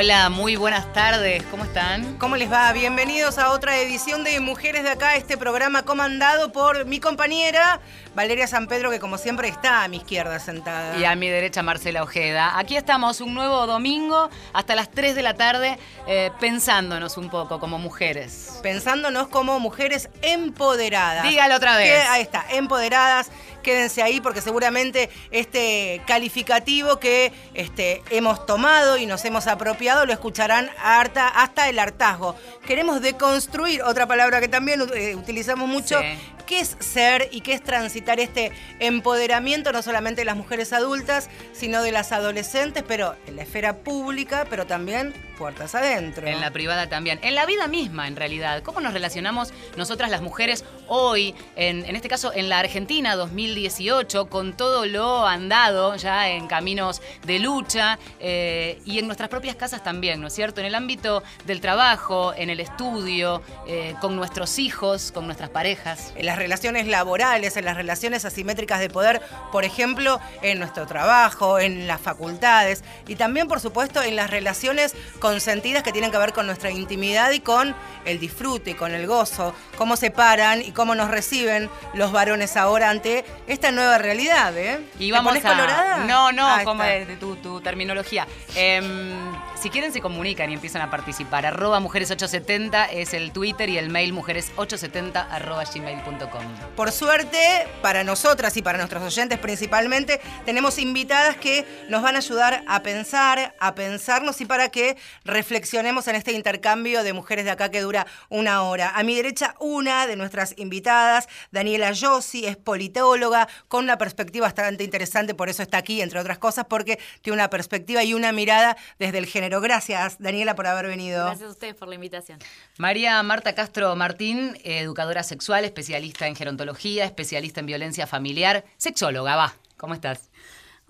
Hola, muy buenas tardes, ¿cómo están? ¿Cómo les va? Bienvenidos a otra edición de Mujeres de Acá, este programa comandado por mi compañera Valeria San Pedro, que como siempre está a mi izquierda sentada. Y a mi derecha Marcela Ojeda. Aquí estamos un nuevo domingo hasta las 3 de la tarde eh, pensándonos un poco como mujeres. Pensándonos como mujeres empoderadas. Dígalo otra vez. Que- ahí está, empoderadas. Quédense ahí porque seguramente este calificativo que este, hemos tomado y nos hemos apropiado lo escucharán harta, hasta el hartazgo. Queremos deconstruir, otra palabra que también eh, utilizamos mucho, Sí. qué es ser y qué es transitar este empoderamiento no solamente de las mujeres adultas, sino de las adolescentes, pero en la esfera pública, pero también puertas adentro. En la privada también. En la vida misma, en realidad. ¿Cómo nos relacionamos nosotras las mujeres hoy, en, en este caso en la Argentina 2018, con todo lo andado ya en caminos de lucha eh, y en nuestras propias casas también, ¿no es cierto? En el ámbito del trabajo, en el estudio, eh, con nuestros hijos, con nuestras parejas. en las relaciones laborales, en las relaciones asimétricas de poder, por ejemplo, en nuestro trabajo, en las facultades y también, por supuesto, en las relaciones consentidas que tienen que ver con nuestra intimidad y con el disfrute con el gozo, cómo se paran y cómo nos reciben los varones ahora ante esta nueva realidad, ¿eh? Y ¿Te vamos pones a... colorada? No, no, Ah, como es de tu, tu terminología. Em, si quieren se comunican y empiezan a participar. Arroba mujeres870 es el Twitter y el mail mujeres870 arroba gmail.com. Por suerte, para nosotras y para nuestros oyentes principalmente, tenemos invitadas que nos van a ayudar a pensar, a pensarnos y para que reflexionemos en este intercambio de mujeres de acá que dura una hora. A mi derecha, una de nuestras invitadas, Daniela Yossi, es politóloga con una perspectiva bastante interesante, por eso está aquí, entre otras cosas, porque tiene una perspectiva y una mirada desde el género. Gracias, Daniela, por haber venido. Gracias a ustedes por la invitación. María Marta Castro Martín, educadora sexual, especialista en gerontología, especialista en violencia familiar, sexóloga, va. ¿Cómo estás?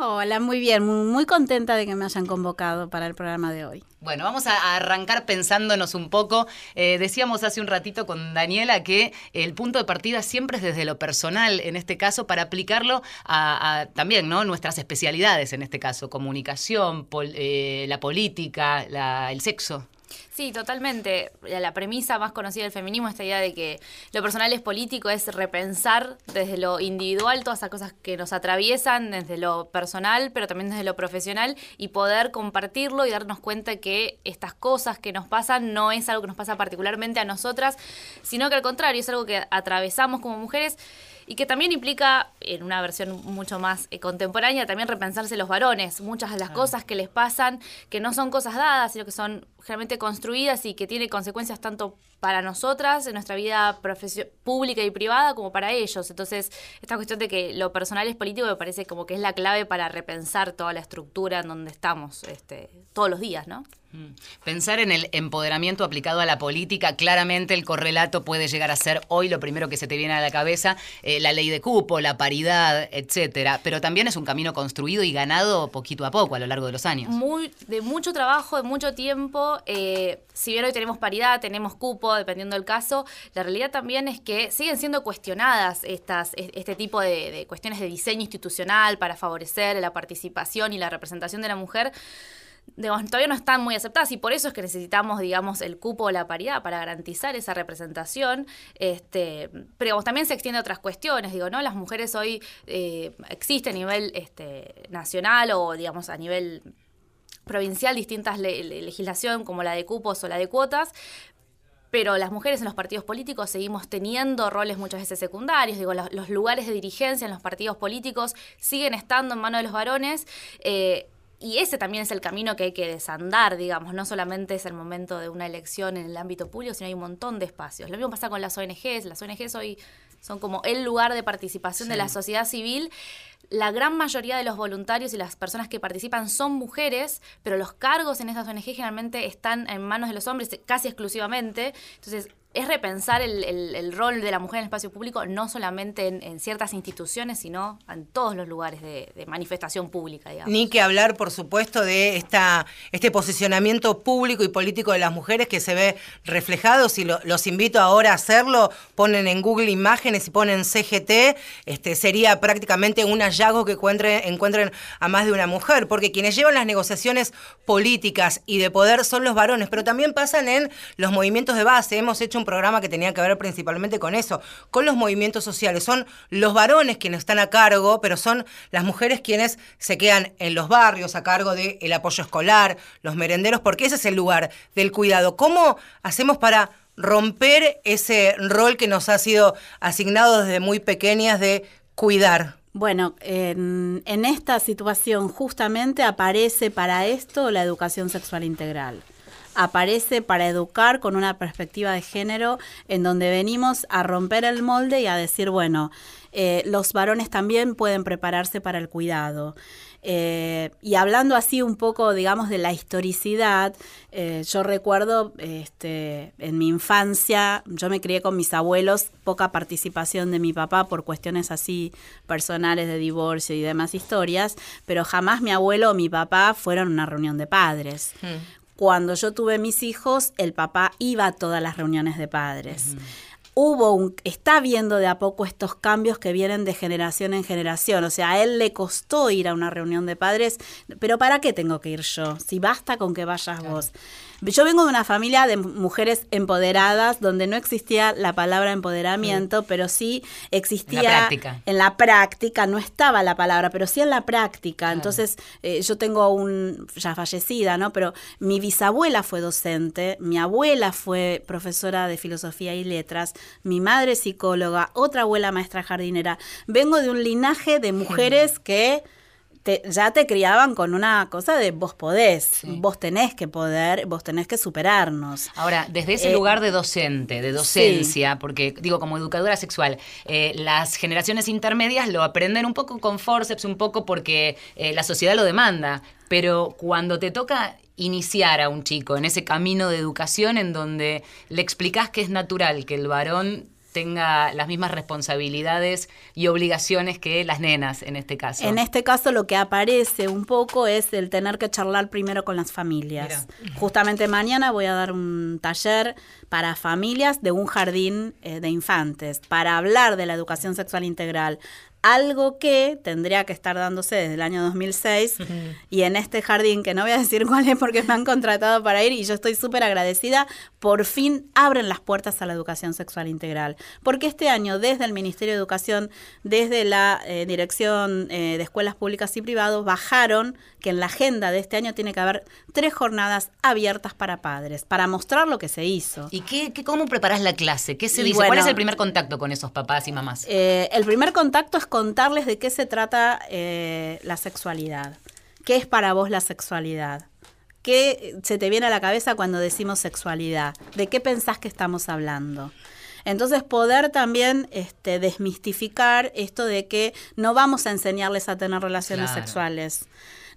Hola, muy bien, muy, muy contenta de que me hayan convocado para el programa de hoy. Bueno, vamos a arrancar pensándonos un poco. Eh, decíamos hace un ratito con Daniela que el punto de partida siempre es desde lo personal, en este caso, para aplicarlo a, a también ¿no? nuestras especialidades, en este caso, comunicación, pol- eh, la política, la- el sexo. Sí, totalmente. La premisa más conocida del feminismo, esta idea de que lo personal es político, es repensar desde lo individual todas esas cosas que nos atraviesan, desde lo personal, pero también desde lo profesional, y poder compartirlo y darnos cuenta que estas cosas que nos pasan no es algo que nos pasa particularmente a nosotras, sino que al contrario, es algo que atravesamos como mujeres y que también implica, en una versión mucho más eh, contemporánea, también repensarse los varones. Muchas de las cosas que les pasan, que no son cosas dadas, sino que son generalmente construidas y que tienen consecuencias tanto para nosotras, en nuestra vida pública y privada, como para ellos. Entonces, esta cuestión de que lo personal es político me parece como que es la clave para repensar toda la estructura en donde estamos este, todos los días, ¿no? Mm. Pensar en el empoderamiento aplicado a la política, claramente el correlato puede llegar a ser hoy lo primero que se te viene a la cabeza, eh, la ley de cupo, la paridad, etcétera. Pero también es un camino construido y ganado poquito a poco a lo largo de los años. muy de mucho trabajo, de mucho tiempo. Eh, si bien hoy tenemos paridad, tenemos cupo, dependiendo del caso, la realidad también es que siguen siendo cuestionadas estas, es- este tipo de, cuestiones de diseño institucional para favorecer la participación y la representación de la mujer. digamos, todavía no están muy aceptadas y por eso es que necesitamos, digamos, el cupo o la paridad para garantizar esa representación. Este, pero también se extiende a otras cuestiones, digo, ¿no? Las mujeres hoy eh, existen a nivel este, nacional o, digamos, a nivel provincial distintas le- le- legislación como la de cupos o la de cuotas, pero las mujeres en los partidos políticos seguimos teniendo roles muchas veces secundarios, digo, los, los lugares de dirigencia en los partidos políticos siguen estando en manos de los varones. eh, y ese también es el camino que hay que desandar, digamos, no solamente es el momento de una elección en el ámbito público, sino hay un montón de espacios. Lo mismo pasa con las ONGs, las ONGs hoy son como el lugar de participación de la sociedad civil. La gran mayoría de los voluntarios y las personas que participan son mujeres, pero los cargos en estas ONG generalmente están en manos de los hombres casi exclusivamente. Entonces, es repensar el, el, rol de la mujer en el espacio público, no solamente en, ciertas instituciones, sino en todos los lugares de, manifestación pública. Digamos. Ni que hablar, por supuesto, de esta, este posicionamiento público y político de las mujeres que se ve reflejado. Si los invito ahora a hacerlo, ponen en Google imágenes y ponen CGT, este, sería prácticamente un hallazgo que encuentren, encuentren a más de una mujer, porque quienes llevan las negociaciones políticas y de poder son los varones, pero también pasan en los movimientos de base. Hemos hecho un programa que tenía que ver principalmente con eso, con los movimientos sociales. Son los varones quienes están a cargo, pero son las mujeres quienes se quedan en los barrios a cargo del apoyo escolar, los merenderos, porque ese es el lugar del cuidado. ¿Cómo hacemos para romper ese rol que nos ha sido asignado desde muy pequeñas de cuidar? Bueno, en, en, esta situación justamente aparece para esto la educación sexual integral aparece para educar con una perspectiva de género en donde venimos a romper el molde y a decir, bueno, eh, los varones también pueden prepararse para el cuidado. Eh, y hablando así un poco, digamos, de la historicidad, eh, yo recuerdo este, en mi infancia, yo me crié con mis abuelos, poca participación de mi papá por cuestiones así personales de divorcio y demás historias, pero jamás mi abuelo o mi papá fueron a una reunión de padres. Hmm cuando yo tuve mis hijos, el papá iba a todas las reuniones de padres. Hubo un, está viendo de a poco estos cambios que vienen de generación en generación. O sea, a él le costó ir a una reunión de padres, pero ¿para qué tengo que ir yo? Si basta con que vayas vos. Yo vengo de una familia de mujeres empoderadas donde no existía la palabra empoderamiento, mm. pero sí existía... En la práctica. En la práctica, no estaba la palabra, pero sí en la práctica. Entonces, eh, yo tengo un... ya fallecida, ¿no? Pero mi bisabuela fue docente, mi abuela fue profesora de filosofía y letras, mi madre psicóloga, otra abuela maestra jardinera. Vengo de un linaje de mujeres que ya te criaban con una cosa de vos podés, vos tenés que poder, vos tenés que superarnos. Ahora, desde ese eh, lugar de docente, de docencia, porque digo, como educadora sexual, eh, las generaciones intermedias lo aprenden un poco con forceps, un poco porque eh, la sociedad lo demanda, pero cuando te toca iniciar a un chico en ese camino de educación en donde le explicás que es natural que el varón tenga las mismas responsabilidades y obligaciones que las nenas en este caso. En este caso lo que aparece un poco es el tener que charlar primero con las familias. Justamente mañana voy a dar un taller para familias de un jardín eh, de infantes para hablar de la educación sexual integral algo que tendría que estar dándose desde el año 2006 y en este jardín, que no voy a decir cuál es porque me han contratado para ir y yo estoy súper agradecida, por fin abren las puertas a la educación sexual integral. Porque este año desde el Ministerio de Educación, desde la eh, Dirección eh, de Escuelas Públicas y Privados, bajaron que en la agenda de este año tiene que haber tres jornadas abiertas para padres, para mostrar lo que se hizo. ¿Y qué, cómo preparas la clase? ¿Qué se dice? ¿Cuál es el primer contacto con esos papás y mamás? Eh, el primer contacto es contarles de qué se trata eh, la sexualidad. ¿Qué es para vos la sexualidad? ¿Qué se te viene a la cabeza cuando decimos sexualidad? ¿De qué pensás que estamos hablando? Entonces poder también este, desmistificar esto de que no vamos a enseñarles a tener relaciones sexuales.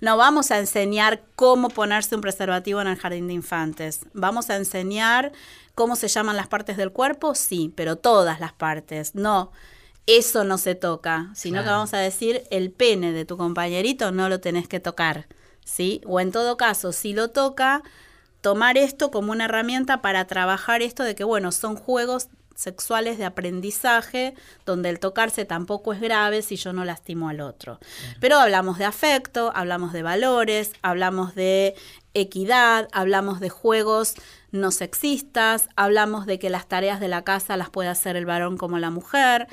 No vamos a enseñar cómo ponerse un preservativo en el jardín de infantes. Vamos a enseñar cómo se llaman las partes del cuerpo, sí, pero todas las partes. No, eso no se toca, sino que vamos a decir el pene de tu compañerito no lo tenés que tocar, ¿sí? O en todo caso, si lo toca, tomar esto como una herramienta para trabajar esto de que, bueno, son juegos sexuales de aprendizaje donde el tocarse tampoco es grave si yo no lastimo al otro. Pero hablamos de afecto, hablamos de valores, hablamos de equidad, hablamos de juegos no sexistas, hablamos de que las tareas de la casa las puede hacer el varón como la mujer.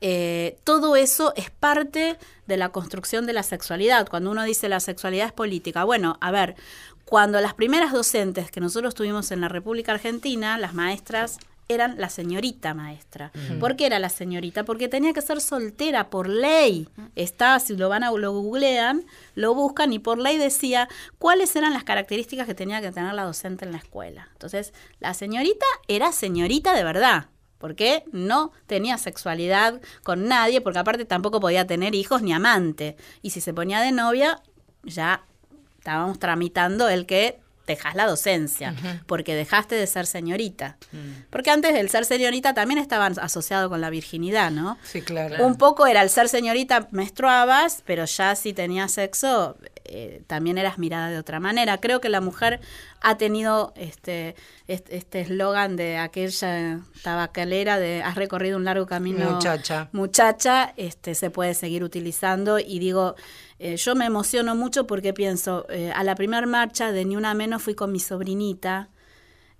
Eh, todo eso es parte de la construcción de la sexualidad. Cuando uno dice la sexualidad es política, bueno, a ver, cuando las primeras docentes que nosotros tuvimos en la República Argentina, las maestras eran la señorita maestra. ¿Por qué era la señorita? Porque tenía que ser soltera por ley. Está, si lo van a lo googlean, lo buscan y por ley decía cuáles eran las características que tenía que tener la docente en la escuela. Entonces, la señorita era señorita de verdad porque no tenía sexualidad con nadie, porque aparte tampoco podía tener hijos ni amante. Y si se ponía de novia, ya estábamos tramitando el que dejas la docencia, porque dejaste de ser señorita. Porque antes el ser señorita también estaba asociado con la virginidad, ¿no? Sí, claro. Un poco era el ser señorita, menstruabas, pero ya si tenías sexo, eh, también eras mirada de otra manera. Creo que la mujer ha tenido este este eslogan de aquella tabacalera de has recorrido un largo camino muchacha muchacha este se puede seguir utilizando y digo eh, yo me emociono mucho porque pienso eh, a la primera marcha de ni una menos fui con mi sobrinita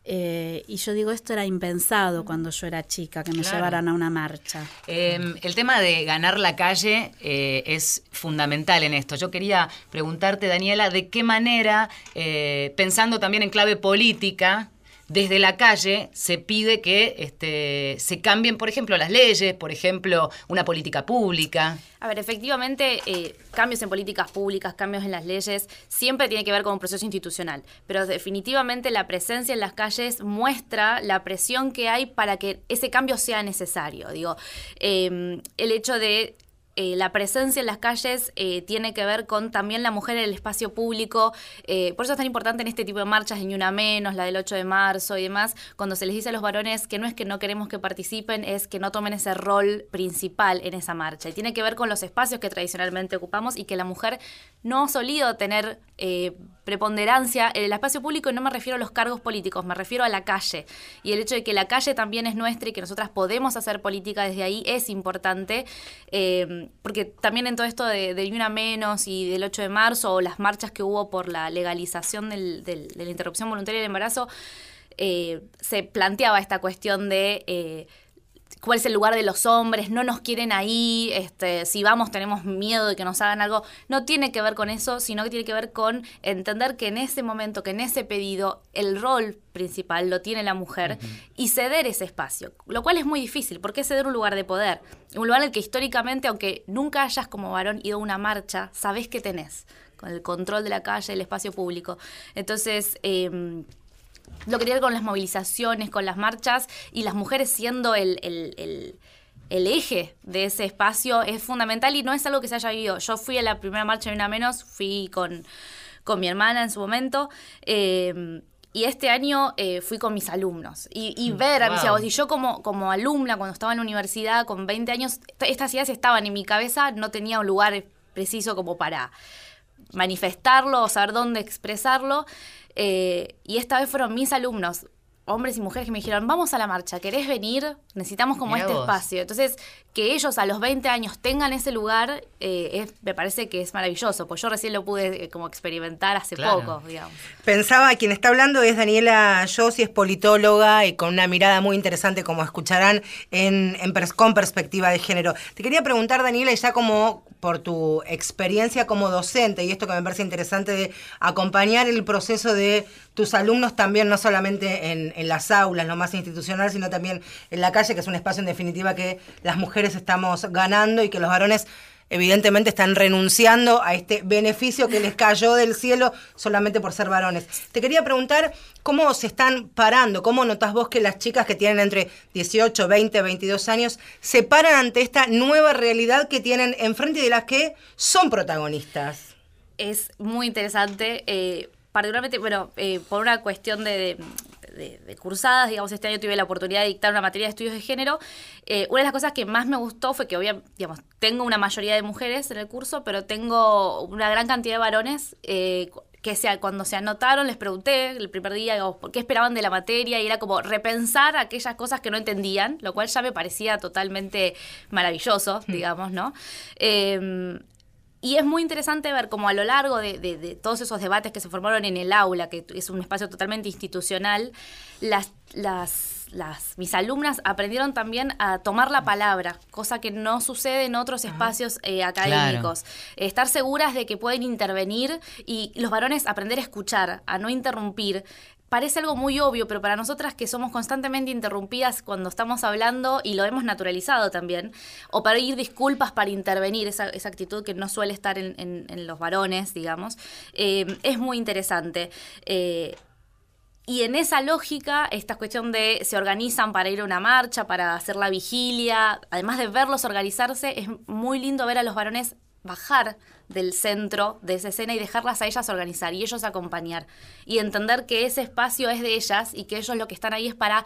eh, y yo digo, esto era impensado cuando yo era chica, que me llevaran a una marcha. Em, el tema de ganar la calle eh, es fundamental en esto. Yo quería preguntarte, Daniela, de qué manera, eh, pensando también en clave política, desde la calle se pide que este, se cambien, por ejemplo, las leyes, por ejemplo, una política pública. A ver, efectivamente, eh, cambios en políticas públicas, cambios en las leyes, siempre tiene que ver con un proceso institucional. Pero definitivamente la presencia en las calles muestra la presión que hay para que ese cambio sea necesario. Digo, eh, el hecho de eh, la presencia en las calles eh, tiene que ver con también la mujer en el espacio público. Eh, por eso es tan importante en este tipo de marchas, Ni Una Menos, la del 8 de marzo y demás, cuando se les dice a los varones que no es que no queremos que participen, es que no tomen ese rol principal en esa marcha. Y tiene que ver con los espacios que tradicionalmente ocupamos y que la mujer no ha solido tener preponderancia en el espacio público no me refiero a los cargos políticos, me refiero a la calle. Y el hecho de que la calle también es nuestra y que nosotras podemos hacer política desde ahí es importante, eh, porque también en todo esto de, una menos y del 8 de marzo o las marchas que hubo por la legalización de la interrupción voluntaria del embarazo, eh, se planteaba esta cuestión de... Eh, cuál es el lugar de los hombres, no nos quieren ahí, este, si vamos tenemos miedo de que nos hagan algo. No tiene que ver con eso, sino que tiene que ver con entender que en ese momento, que en ese pedido, el rol principal lo tiene la mujer y ceder ese espacio, lo cual es muy difícil, porque es ceder un lugar de poder, un lugar en el que históricamente, aunque nunca hayas como varón ido a una marcha, sabes que tenés con el control de la calle, el espacio público. Entonces, eh, lo quería ver con las movilizaciones, con las marchas y las mujeres siendo el, eje de ese espacio es fundamental y no es algo que se haya vivido. Yo fui a la primera marcha de una menos, fui con, mi hermana en su momento. Eh, y este año eh, fui con mis alumnos y, mm, ver a mis hijos. Y yo como, como alumna, cuando estaba en la universidad con 20 años, estas ideas estaban en mi cabeza, no tenía un lugar preciso como para manifestarlo o saber dónde expresarlo. Eh, y esta vez fueron mis alumnos, hombres y mujeres, que me dijeron, vamos a la marcha, ¿querés venir? Necesitamos como este espacio. Entonces, que ellos a los 20 años tengan ese lugar, eh, me parece que es maravilloso, pues yo recién lo pude eh, como experimentar hace poco, digamos. Pensaba, quien está hablando es Daniela Yossi, es politóloga y con una mirada muy interesante, como escucharán, en, con perspectiva de género. Te quería preguntar, Daniela, ya como por tu experiencia como docente y esto que me parece interesante de acompañar el proceso de tus alumnos también, no solamente en, en las aulas, lo más institucional, sino también en la calle, que es un espacio en definitiva que las mujeres estamos ganando y que los varones evidentemente están renunciando a este beneficio que les cayó del cielo solamente por ser varones. Te quería preguntar cómo se están parando, cómo notas vos que las chicas que tienen entre 18, 20, 22 años se paran ante esta nueva realidad que tienen enfrente y de las que son protagonistas. Es muy interesante, eh, particularmente, bueno, eh, por una cuestión de de, cursadas, digamos, este año tuve la oportunidad de dictar una materia de estudios de género. Eh, una de las cosas que más me gustó fue que, obviamente, digamos, tengo una mayoría de mujeres en el curso, pero tengo una gran cantidad de varones. Eh, que sea, cuando se anotaron les pregunté el primer día por qué esperaban de la materia y era como repensar aquellas cosas que no entendían, lo cual ya me parecía totalmente maravilloso, hmm. digamos, ¿no? Eh, y es muy interesante ver cómo a lo largo de, todos esos debates que se formaron en el aula, que es un espacio totalmente institucional, las, las, las, mis alumnas aprendieron también a tomar la palabra, cosa que no sucede en otros espacios eh, académicos. Estar seguras de que pueden intervenir y los varones aprender a escuchar, a no interrumpir, parece algo muy obvio, pero para nosotras que somos constantemente interrumpidas cuando estamos hablando y lo hemos naturalizado también, o para ir disculpas para intervenir, esa, esa actitud que no suele estar en, los varones, digamos, eh, es muy interesante. Eh, y en esa lógica, esta cuestión de se organizan para ir a una marcha, para hacer la vigilia, además de verlos organizarse, es muy lindo ver a los varones bajar del centro de esa escena y dejarlas a ellas organizar y ellos acompañar y entender que ese espacio es de ellas y que ellos lo que están ahí es para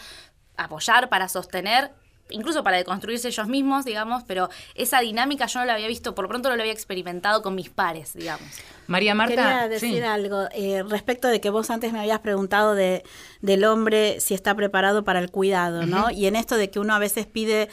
apoyar, para sostener incluso para deconstruirse ellos mismos, digamos, pero esa dinámica yo no la había visto, por lo pronto no la había experimentado con mis pares, digamos. María Marta. Quería decir algo eh, respecto de que vos antes me habías preguntado de, del hombre si está preparado para el cuidado, ¿no? Y en esto de que uno a veces pide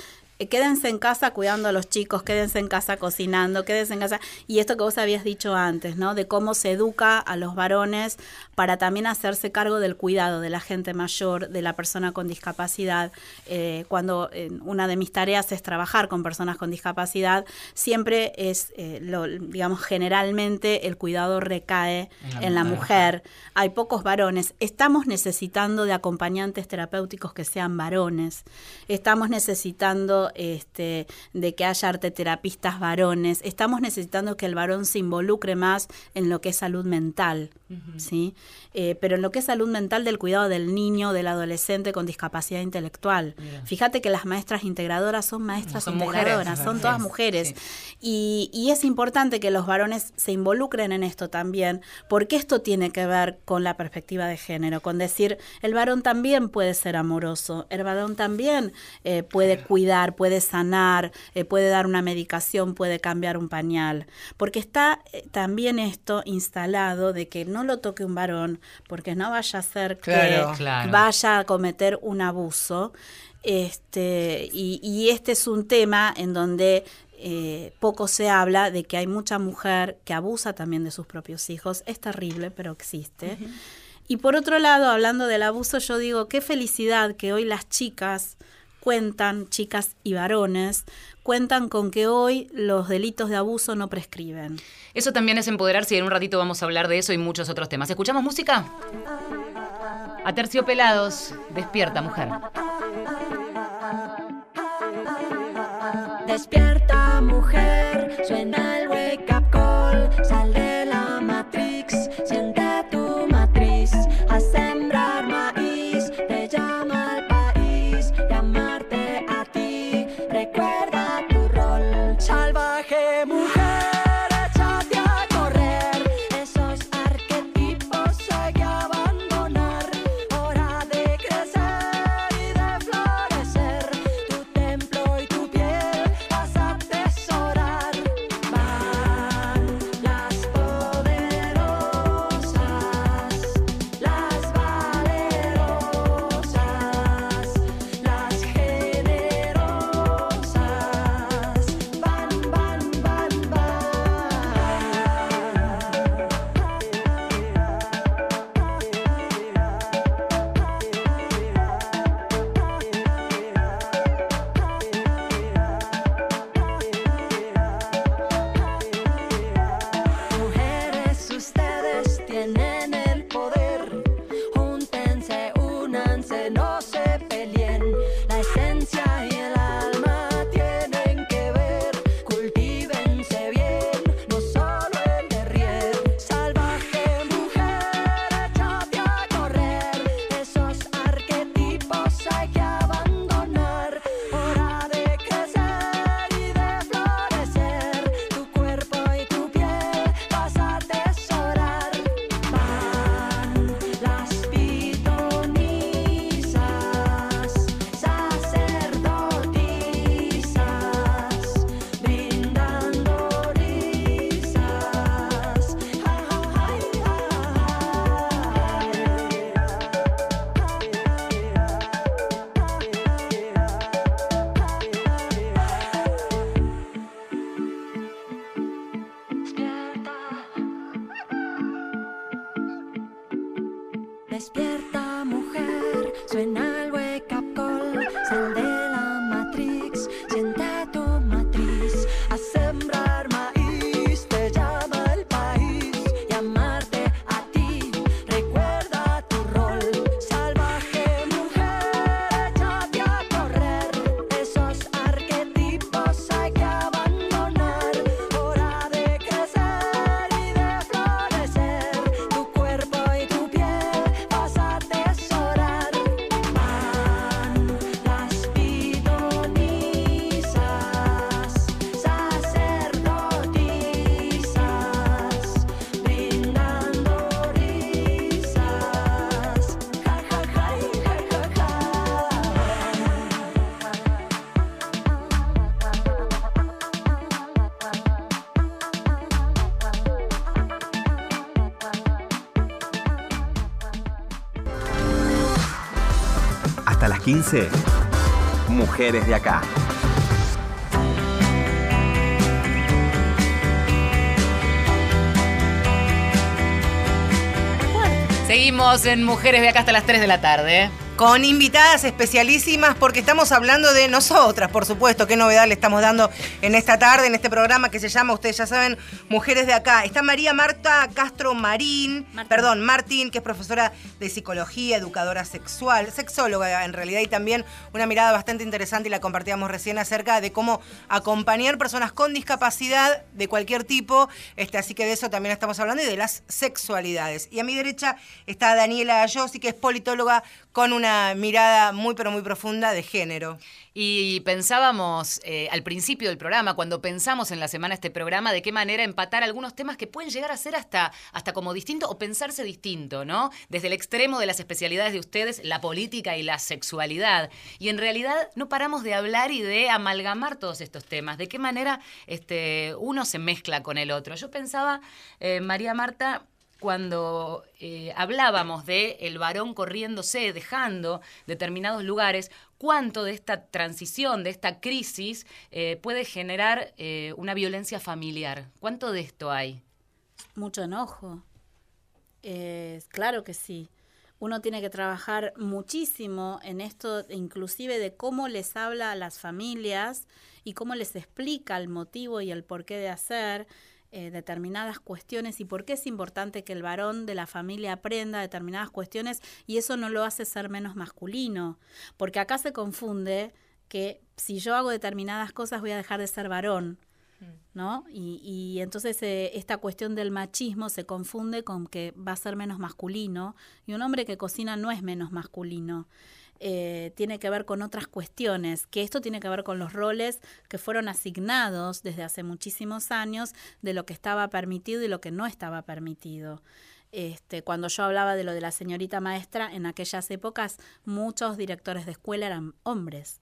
quédense en casa cuidando a los chicos, quédense en casa cocinando, quédense en casa. Y esto que vos habías dicho antes, ¿no? De cómo se educa a los varones para también hacerse cargo del cuidado de la gente mayor, de la persona con discapacidad. Eh, cuando eh, una de mis tareas es trabajar con personas con discapacidad, siempre es, lo, digamos, generalmente el cuidado recae en la, mujer. Hay pocos varones. Estamos necesitando de acompañantes terapéuticos que sean varones. Estamos necesitando este, de que haya arteterapistas varones. Estamos necesitando que el varón se involucre más en lo que es salud mental, ¿sí? Eh, pero en lo que es salud mental del cuidado del niño, del adolescente con discapacidad intelectual. Fíjate que las maestras integradoras son maestras integradoras, son todas mujeres. Y, y es importante que los varones se involucren en esto también, porque esto tiene que ver con la perspectiva de género, con decir, el varón también puede ser amoroso, el varón también eh, puede cuidar, puede sanar, eh, puede dar una medicación, puede cambiar un pañal, porque está eh, también esto instalado de que no lo toque un varón, porque no vaya a ser que vaya a cometer un abuso. Este, y, este es un tema en donde eh, poco se habla de que hay mucha mujer que abusa también de sus propios hijos. Es terrible, pero existe. Y por otro lado, hablando del abuso, yo digo, qué felicidad que hoy las chicas cuentan, chicas y varones, cuentan con que hoy los delitos de abuso no prescriben. Eso también es empoderarse y en un ratito vamos a hablar de eso y muchos otros temas. ¿Escuchamos música? A terciopelados, despierta mujer. Despierta mujer, suena 15, Mujeres de Acá. Seguimos en Mujeres de acá hasta las 3 de la tarde. Con invitadas especialísimas porque estamos hablando de nosotras, por supuesto. Qué novedad le estamos dando en esta tarde, en este programa que se llama, ustedes ya saben, Mujeres de Acá. Está María Marta Castro Marín, perdón, Martín, que es profesora de psicología, educadora sexual, sexóloga en realidad, y también una mirada bastante interesante y la compartíamos recién acerca de cómo acompañar personas con discapacidad de cualquier tipo. Este, así que de eso también estamos hablando y de las sexualidades. Y a mi derecha está Daniela Ayossi, que es politóloga con una mirada muy pero muy profunda de género. Y pensábamos eh, al principio del programa, cuando pensamos en la semana este programa, de qué manera empatar algunos temas que pueden llegar a ser hasta, hasta como distinto o pensarse distinto, ¿no? Desde el extremo de las especialidades de ustedes, la política y la sexualidad. Y en realidad no paramos de hablar y de amalgamar todos estos temas, de qué manera este, uno se mezcla con el otro. Yo pensaba, eh, María Marta, cuando eh, hablábamos de el varón corriéndose, dejando determinados lugares, cuánto de esta transición, de esta crisis, eh, puede generar eh, una violencia familiar. ¿Cuánto de esto hay? Mucho enojo. claro que sí. Uno tiene que trabajar muchísimo en esto, inclusive de cómo les habla a las familias y cómo les explica el motivo y el porqué de hacer. Eh, determinadas cuestiones y por qué es importante que el varón de la familia aprenda determinadas cuestiones y eso no lo hace ser menos masculino, porque acá se confunde que si yo hago determinadas cosas voy a dejar de ser varón. Mm. ¿No? Y, y entonces eh, esta cuestión del machismo se confunde con que va a ser menos masculino y un hombre que cocina no es menos masculino. Eh, tiene que ver con otras cuestiones, que esto tiene que ver con los roles que fueron asignados desde hace muchísimos años de lo que estaba permitido y lo que no estaba permitido. Este, cuando yo hablaba de lo de la señorita maestra, en aquellas épocas muchos directores de escuela eran hombres.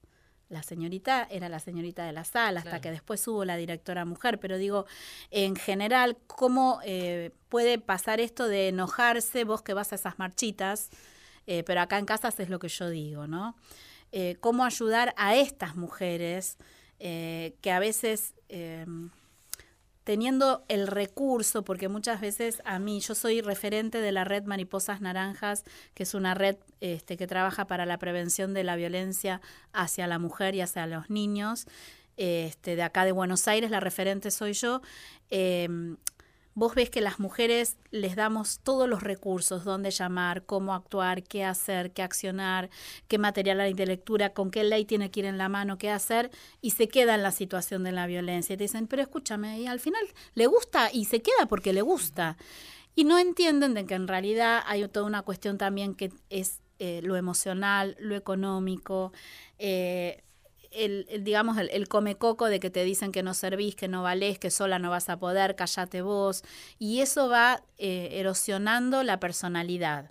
La señorita era la señorita de la sala, hasta que después hubo la directora mujer. Pero digo, en general, ¿cómo eh, puede pasar esto de enojarse vos que vas a esas marchitas? Eh, pero acá en casas es lo que yo digo, ¿no? Eh, cómo ayudar a estas mujeres eh, que a veces teniendo el recurso, porque muchas veces a mí, yo soy referente de la red Mariposas Naranjas, que es una red este, que trabaja para la prevención de la violencia hacia la mujer y hacia los niños. Este, de acá de Buenos Aires, la referente soy yo. Em, vos ves que las mujeres les damos todos los recursos, dónde llamar, cómo actuar, qué hacer, qué accionar, qué material hay de lectura, con qué ley tiene que ir en la mano, qué hacer, y se queda en la situación de la violencia. Y te dicen, pero escúchame, y al final le gusta y se queda porque le gusta. Y no entienden de que en realidad hay toda una cuestión también que es eh, lo emocional, lo económico, eh, el, digamos, el, come coco de que te dicen que no servís, que no valés, que sola no vas a poder, callate vos. Y eso va eh, erosionando la personalidad.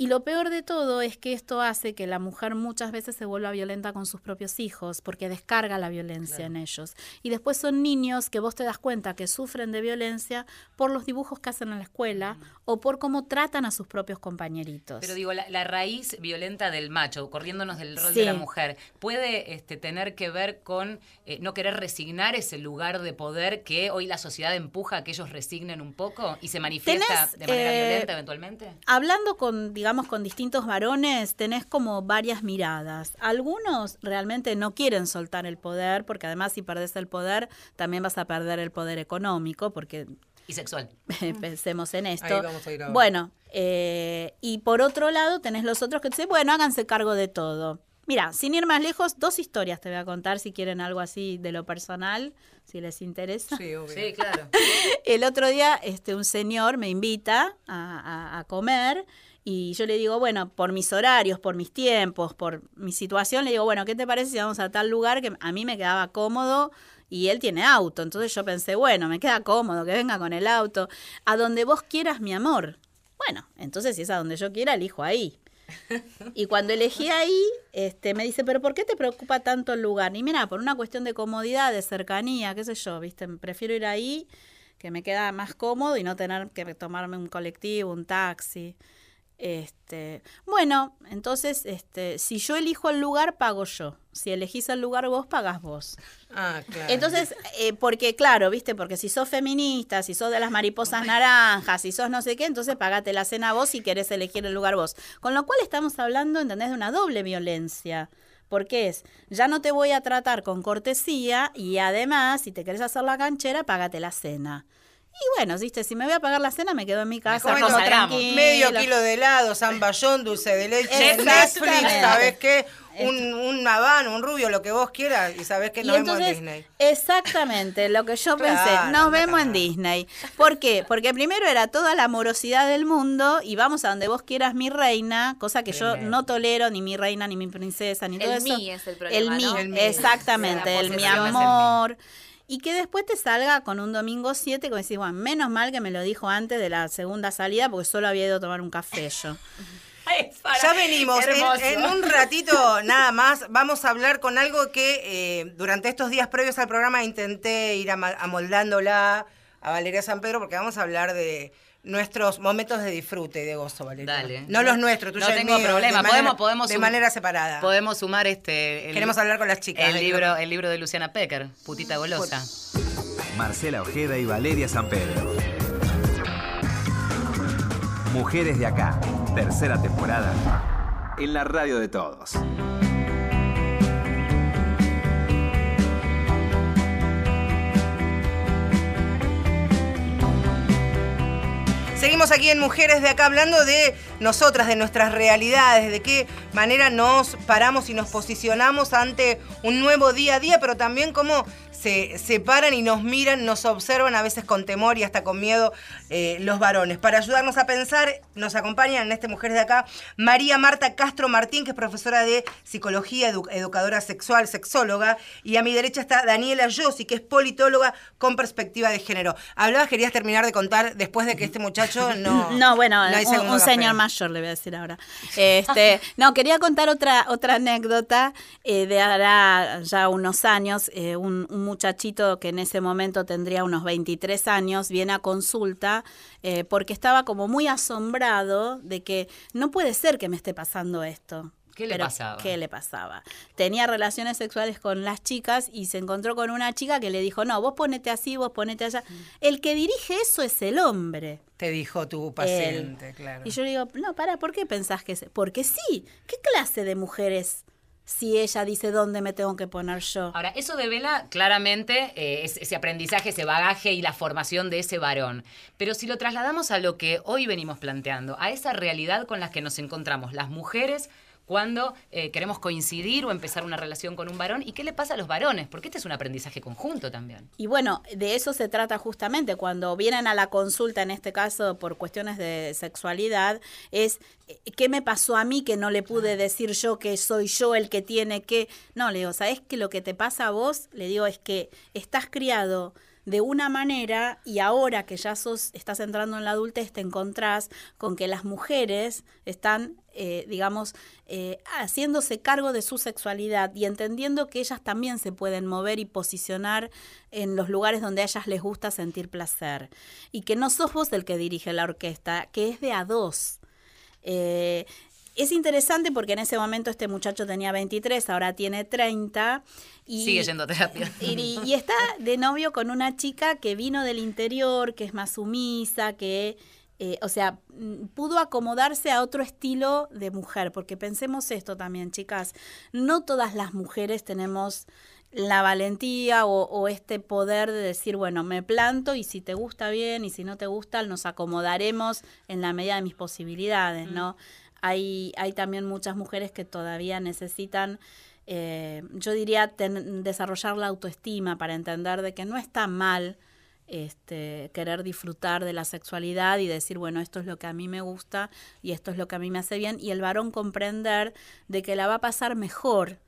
Y lo peor de todo es que esto hace que la mujer muchas veces se vuelva violenta con sus propios hijos, porque descarga la violencia en ellos. Y después son niños que vos te das cuenta que sufren de violencia por los dibujos que hacen en la escuela o por cómo tratan a sus propios compañeritos. Pero digo, la, raíz violenta del macho, corriéndonos del rol de la mujer, puede este, tener que ver con eh, no querer resignar ese lugar de poder que hoy la sociedad empuja a que ellos resignen un poco y se manifiesta de manera eh, violenta eventualmente. Hablando con, digamos, con distintos varones, tenés como varias miradas. Algunos realmente no quieren soltar el poder, porque además si perdés el poder, también vas a perder el poder económico, porque... Y sexual. Pensemos en esto. bueno, eh, y por otro lado tenés los otros que dicen, bueno, háganse cargo de todo. Mira, sin ir más lejos, dos historias te voy a contar si quieren algo así de lo personal, si les interesa. Sí, obvio. Sí, claro. el otro día este, un señor me invita a comer y yo le digo, bueno, por mis horarios, por mis tiempos, por mi situación, le digo, bueno, ¿qué te parece si vamos a tal lugar que a mí me quedaba cómodo? Y él tiene auto, entonces yo pensé, bueno, me queda cómodo, que venga con el auto, a donde vos quieras, mi amor. Bueno, entonces si es a donde yo quiera, elijo ahí. Y cuando elegí ahí, este, me dice, pero ¿por qué te preocupa tanto el lugar? Y mira, por una cuestión de comodidad, de cercanía, qué sé yo, viste, prefiero ir ahí, que me queda más cómodo y no tener que tomarme un colectivo, un taxi. Este, bueno, entonces, este, si yo elijo el lugar, pago yo. Si elegís el lugar vos, pagás vos. Ah, claro. Entonces, eh, porque claro, viste, porque si sos feminista, si sos de las mariposas naranjas, si sos no sé qué, entonces pagate la cena vos si querés elegir el lugar vos. Con lo cual estamos hablando, ¿entendés? De una doble violencia. Porque es, ya no te voy a tratar con cortesía y además, si te querés hacer la canchera, págate la cena. Y bueno, viste, si me voy a pagar la cena, me quedo en mi casa, Mejor salgamos. Medio kilo de helado, zamballón, dulce de leche, Netflix. ¿sabes qué? Un, un habano, un rubio, lo que vos quieras, y sabés que Y nos vemos en Disney. exactamente, lo que yo Claro, pensé, nos vemos en. Disney. ¿Por qué? Porque primero era toda la amorosidad del mundo y vamos a donde vos quieras mi reina, cosa que yo no tolero, ni mi reina, ni mi princesa, ni El todo eso. mí es el problema, El mí, ¿no? El mí. exactamente, el mi el mí. Y que después te salga con un domingo 7, como decís, bueno, menos mal que me lo dijo antes de la segunda salida, porque solo había ido a tomar un café yo. Ay. Ya venimos. En, un ratito nada más vamos a hablar con algo que eh, durante estos días previos al programa intenté ir amoldándola a Valeria San Pedro porque vamos a hablar de nuestros momentos de disfrute y de gozo, Valeria. Dale. No los nuestros, tuyos No tengo míos, problema. De manera, Podemos- podemos de manera separada. Podemos sumar este. el- Queremos hablar con las chicas. El libro, el libro de Luciana Pecker, Putita Golosa. Marcela Ojeda y Valeria San Pedro. Mujeres de acá, tercera temporada, en la radio de todos. Seguimos aquí en Mujeres de Acá hablando de nosotras, de nuestras realidades, de qué manera nos paramos y nos posicionamos ante un nuevo día a día, pero también cómo se separan y nos miran, nos observan a veces con temor y hasta con miedo eh, los varones. Para ayudarnos a pensar, nos acompañan en este Mujeres de Acá María Marta Castro Martín, que es profesora de psicología, edu- educadora sexual, sexóloga, y a mi derecha está Daniela Yossi, que es politóloga con perspectiva de género. Hablabas, querías terminar de contar después de que este muchacho no... No, bueno, no un, señor mayor le voy a decir ahora. Este, no, quería contar otra otra anécdota eh, de hará ya unos años. eh, un, un muchachito que en ese momento tendría unos 23 años viene a consulta eh, porque estaba como muy asombrado de que no puede ser que me esté pasando esto. ¿Qué le Pero, pasaba? ¿Qué le pasaba? Tenía relaciones sexuales con las chicas y se encontró con una chica que le dijo, no, vos ponete así, vos ponete allá. El que dirige eso es el hombre. Te dijo tu Él. paciente, claro. Y yo le digo, no, para, ¿por qué pensás que es? Porque sí. ¿Qué clase de mujeres si ella dice dónde me tengo que poner yo? Ahora, eso devela claramente eh, es- ese aprendizaje, ese bagaje y la formación de ese varón. Pero si lo trasladamos a lo que hoy venimos planteando, a esa realidad con la que nos encontramos las mujeres cuando eh, queremos coincidir o empezar una relación con un varón, ¿y qué le pasa a los varones? Porque este es un aprendizaje conjunto también. Y bueno, de eso se trata justamente cuando vienen a la consulta, en este caso por cuestiones de sexualidad, es eh, qué me pasó a mí que no le pude decir yo que soy yo el que tiene que... No, le digo, ¿sabes que lo que te pasa a vos? Le digo, es que estás criado de una manera y ahora que ya sos, estás entrando en la adultez, te encontrás con que las mujeres están, eh, digamos, eh, haciéndose cargo de su sexualidad y entendiendo que ellas también se pueden mover y posicionar en los lugares donde a ellas les gusta sentir placer. Y que no sos vos el que dirige la orquesta, que es de a dos. Eh, es interesante porque en ese momento este muchacho tenía 23, ahora tiene 30. Y, Sigue yendo a terapia. y, y está de novio con una chica que vino del interior, que es más sumisa, que, eh, o sea, mm, pudo acomodarse a otro estilo de mujer, porque pensemos esto también, chicas, no todas las mujeres tenemos la valentía o, o este poder de decir, bueno, me planto y si te gusta bien y si no te gusta, nos acomodaremos en la medida de mis posibilidades, ¿no? Hay, hay también muchas mujeres que todavía necesitan eh, yo diría ten- desarrollar la autoestima para entender de que no está mal este, querer disfrutar de la sexualidad y decir, bueno, esto es lo que a mí me gusta y esto es lo que a mí me hace bien, y el varón comprender de que la va a pasar mejor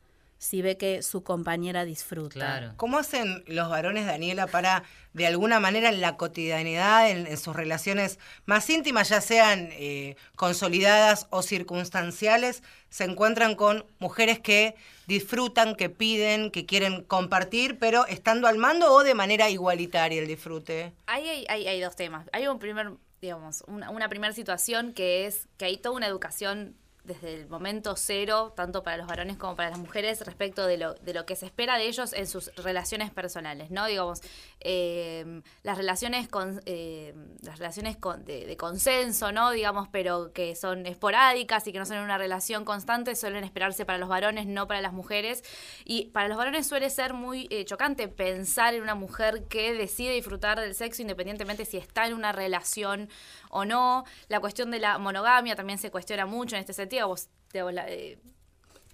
si ve que su compañera disfruta. Claro. ¿Cómo hacen los varones, Daniela, para, de alguna manera, en la cotidianidad, en, en sus relaciones más íntimas, ya sean eh, consolidadas o circunstanciales, se encuentran con mujeres que disfrutan, que piden, que quieren compartir, pero estando al mando o de manera igualitaria el disfrute? Ahí hay, hay, hay dos temas. Hay un primer digamos, una, una primera situación que es que hay toda una educación desde el momento cero, tanto para los varones como para las mujeres, respecto de lo, de lo que se espera de ellos en sus relaciones personales, ¿no? Digamos, eh, las relaciones con eh, las relaciones con- de, consenso, ¿no? Digamos, pero que son esporádicas y que no son una relación constante, suelen esperarse para los varones, no para las mujeres. Y para los varones suele ser muy eh, chocante pensar en una mujer que decide disfrutar del sexo independientemente si está en una relación o no. La cuestión de la monogamia también se cuestiona mucho en este sentido. Vos, digamos, la- eh,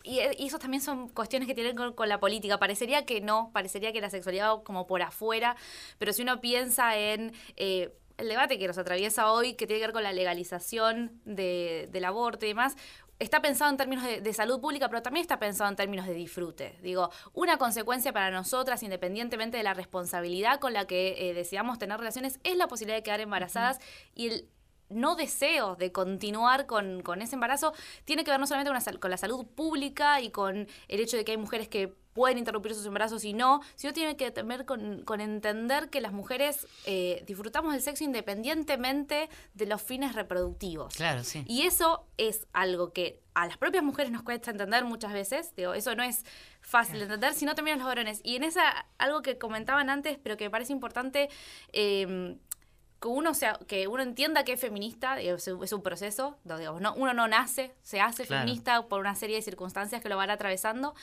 y, y eso también son cuestiones que tienen con, con la política. Parecería que no, parecería que la sexualidad como por afuera, pero si uno piensa en eh, el debate que nos atraviesa hoy, que tiene que ver con la legalización de- del aborto y demás, está pensado en términos de, de salud pública, pero también está pensado en términos de disfrute. Digo, una consecuencia para nosotras, independientemente de la responsabilidad con la que eh, decidamos tener relaciones, es la posibilidad de quedar embarazadas y el no deseo de continuar con, con ese embarazo tiene que ver no solamente con la, con la salud pública y con el hecho de que hay mujeres que pueden interrumpir sus embarazos y no, sino tiene que ver con, con entender que las mujeres eh, disfrutamos del sexo independientemente de los fines reproductivos. Claro, sí. Y eso es algo que a las propias mujeres nos cuesta entender muchas veces. Digo, eso no es fácil de entender, sino también a los varones. Y en esa, algo que comentaban antes, pero que me parece importante, eh, que uno sea, que uno entienda que es feminista, es, un- es un proceso, digamos, no, uno no nace, se hace Claro. feminista por una serie de circunstancias que lo van atravesando.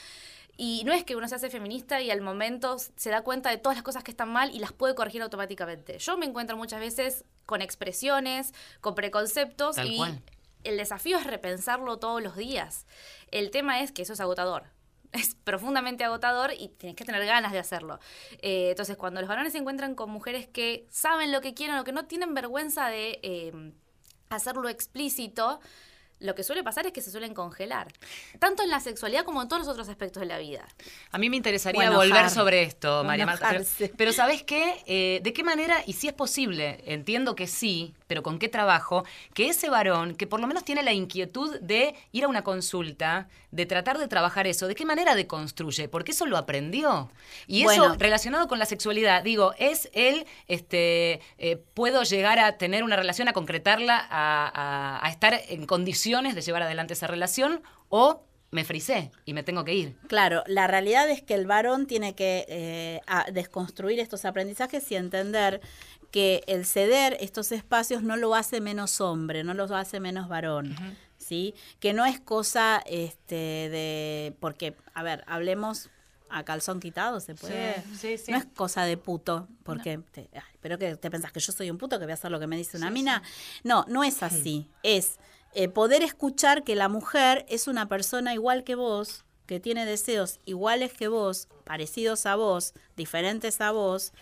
Y no es que uno se hace feminista y al momento se da cuenta de todas las cosas que están mal y las puede corregir automáticamente. Yo me encuentro muchas veces con expresiones, con preconceptos Tal y cual. el desafío es repensarlo todos los días. El tema es que eso es agotador. Es profundamente agotador y tienes que tener ganas de hacerlo. Eh, entonces, cuando los varones se encuentran con mujeres que saben lo que quieren o que no tienen vergüenza de eh, hacerlo explícito, lo que suele pasar es que se suelen congelar. Tanto en la sexualidad como en todos los otros aspectos de la vida. A mí me interesaría Bueno, volver sobre esto, María Marta. Pero ¿sabes qué? Eh, ¿De qué manera, y si es posible, entiendo que sí, pero con qué trabajo, que ese varón, que por lo menos tiene la inquietud de ir a una consulta, de tratar de trabajar eso, ¿de qué manera deconstruye? Porque eso lo aprendió. Y eso, Bueno. relacionado con la sexualidad, digo, es el, este, eh, puedo llegar a tener una relación, a concretarla, a, a- a estar en condiciones de llevar adelante esa relación, o me frisé y me tengo que ir. Claro, la realidad es que el varón tiene que eh, a- desconstruir estos aprendizajes y entender que el ceder estos espacios no lo hace menos hombre, no lo hace menos varón. ¿Sí? Que no es cosa este de porque a ver, hablemos a calzón quitado, se puede. sí, sí. No es cosa de puto, porque te, ay, pero que te pensás que yo soy un puto que voy a hacer lo que me dice una mina. No, no es así. Es eh, poder escuchar que la mujer es una persona igual que vos, que tiene deseos iguales que vos, parecidos a vos, diferentes a vos,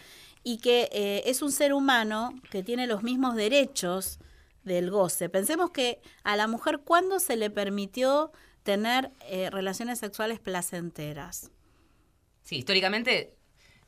y que eh, es un ser humano que tiene los mismos derechos del goce. Pensemos que a la mujer, ¿cuándo se le permitió tener eh, relaciones sexuales placenteras? Sí, históricamente.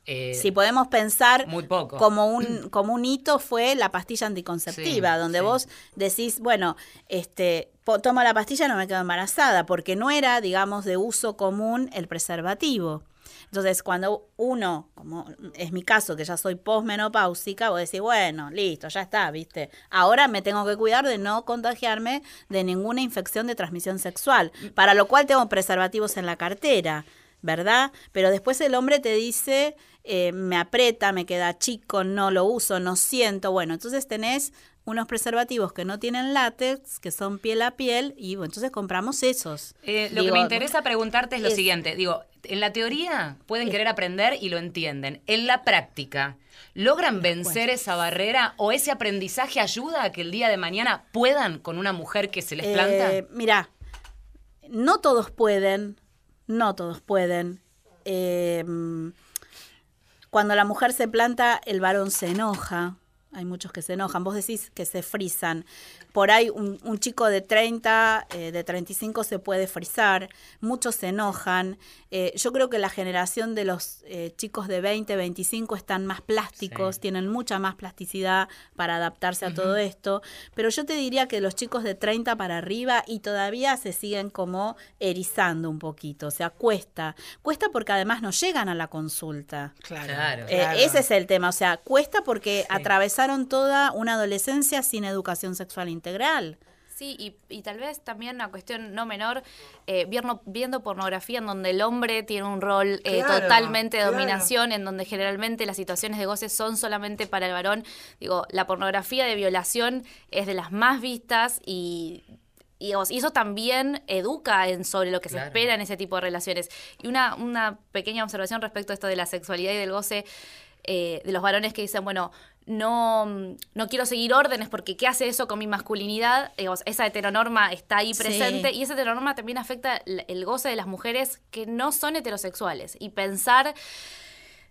eh, si podemos pensar muy poco. como un como un hito fue la pastilla anticonceptiva Sí, donde sí. vos decís bueno este tomo la pastilla no me quedo embarazada porque no era digamos de uso común el preservativo entonces cuando uno como es mi caso que ya soy posmenopáusica vos decís bueno listo ya está viste ahora me tengo que cuidar de no contagiarme de ninguna infección de transmisión sexual para lo cual tengo preservativos en la cartera ¿verdad? Pero después el hombre te dice, eh, me aprieta, me queda chico, no lo uso, no siento. Bueno, entonces tenés unos preservativos que no tienen látex, que son piel a piel, y bueno, entonces compramos esos. eh, lo Digo, que me interesa preguntarte es lo es- siguiente. Digo, en la teoría pueden querer aprender y lo entienden. En la práctica, ¿logran vencer esa barrera o ese aprendizaje ayuda a que el día de mañana puedan con una mujer que se les planta? Eh, mira, no todos pueden, no todos pueden. Eh, cuando la mujer se planta, el varón se enoja. Hay muchos que se enojan. Vos decís que se frisan. Por ahí un, un chico de 30, eh, de 35 se puede frizar. Muchos se enojan. Eh, yo creo que la generación de los eh, chicos de 20, 25 están más plásticos, Sí. tienen mucha más plasticidad para adaptarse a todo esto. Pero yo te diría que los chicos de 30 para arriba y todavía se siguen como erizando un poquito. O sea, cuesta. Cuesta porque además no llegan a la consulta. Claro. Claro. Eh, claro. ese es el tema, o sea, cuesta porque atravesar pasaron toda una adolescencia sin educación sexual integral. Sí, y, y tal vez también una cuestión no menor, eh, viendo, viendo pornografía en donde el hombre tiene un rol eh, Claro, totalmente de claro. dominación, en donde generalmente las situaciones de goce son solamente para el varón. Digo, la pornografía de violación es de las más vistas y... Y eso también educa en sobre lo que se espera en ese tipo de relaciones. Y una, una pequeña observación respecto a esto de la sexualidad y del goce, eh, de los varones que dicen, bueno, no, no quiero seguir órdenes porque ¿qué hace eso con mi masculinidad? Digamos, esa heteronorma está ahí Sí. presente y esa heteronorma también afecta el el goce de las mujeres que no son heterosexuales. Y pensar,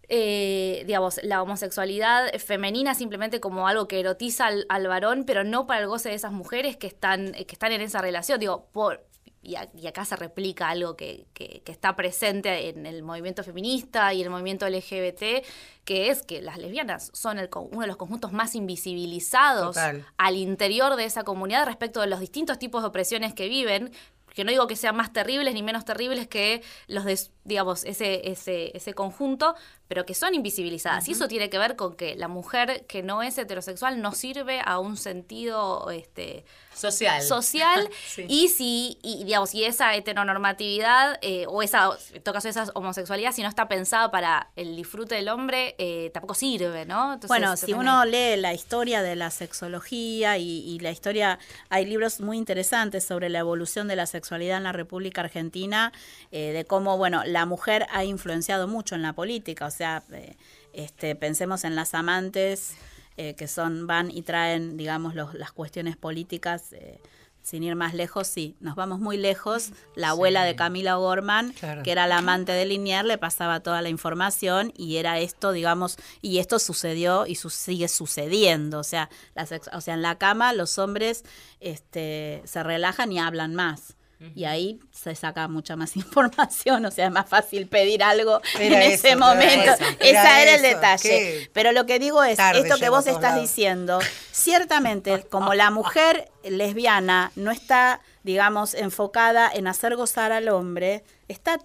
eh, digamos, la homosexualidad femenina simplemente como algo que erotiza al, al varón, pero no para el goce de esas mujeres que están, que están en esa relación. Digo, por, y, a- y acá se replica algo que, que- que está presente en el movimiento feminista y el movimiento LGBT, que es que las lesbianas son el uno de los conjuntos más invisibilizados Total. al interior de esa comunidad respecto de los distintos tipos de opresiones que viven, que no digo que sean más terribles ni menos terribles que los de, digamos, ese, ese, ese conjunto, pero que son invisibilizadas. Y eso tiene que ver con que la mujer que no es heterosexual no sirve a un sentido este, Social. social Sí. y si y, digamos y esa heteronormatividad eh, o esa en todo caso esa homosexualidad si no está pensada para el disfrute del hombre eh, tampoco sirve no Entonces, bueno, si también- uno lee la historia de la sexología y, y la historia, hay libros muy interesantes sobre la evolución de la sexualidad en la República Argentina, eh, de cómo, bueno, la mujer ha influenciado mucho en la política, o sea, eh, este, pensemos en las amantes eh, que son, van y traen, digamos, los- las cuestiones políticas. eh, sin ir más lejos, sí, nos vamos muy lejos. La abuela de Camila Gorman, Claro. que era la amante de Linier, le pasaba toda la información y era esto, digamos, y esto sucedió y su- sigue sucediendo. O sea, la sex- o sea, en la cama los hombres este, se relajan y hablan más. Y ahí se saca mucha más información, o sea, es más fácil pedir algo Era en eso, ese momento. eso, Ese era era, el eso, detalle. qué Pero lo que digo es, tarde esto que vos estás lados. diciendo, ciertamente, como la mujer lesbiana no está, digamos, enfocada en hacer gozar al hombre, está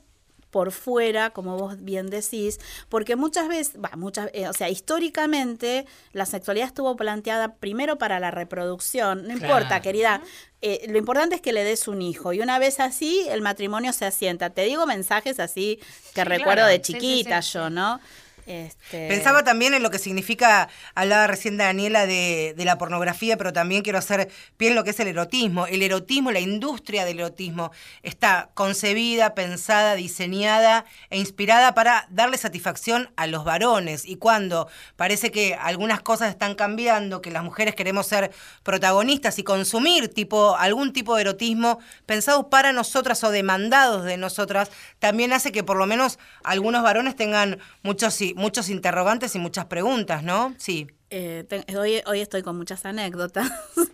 por fuera, como vos bien decís, porque muchas veces, va, muchas, eh, o sea, históricamente la sexualidad estuvo planteada primero para la reproducción, no importa, querida, eh, lo importante es que le des un hijo y una vez así el matrimonio se asienta. Te digo mensajes así que recuerdo claro. de sí, chiquita sí, yo, ¿no? Este, Pensaba también en lo que significa, hablaba recién Daniela de, de la pornografía, pero también quiero hacer pie en lo que es el erotismo. El erotismo, la industria del erotismo, está concebida, pensada, diseñada e inspirada para darle satisfacción a los varones. Y cuando parece que algunas cosas están cambiando, que las mujeres queremos ser protagonistas y consumir tipo, algún tipo de erotismo pensado para nosotras o demandados de nosotras, también hace que por lo menos algunos varones tengan muchos, muchos interrogantes y muchas preguntas, ¿no? Sí. eh, te- hoy, hoy estoy con muchas anécdotas.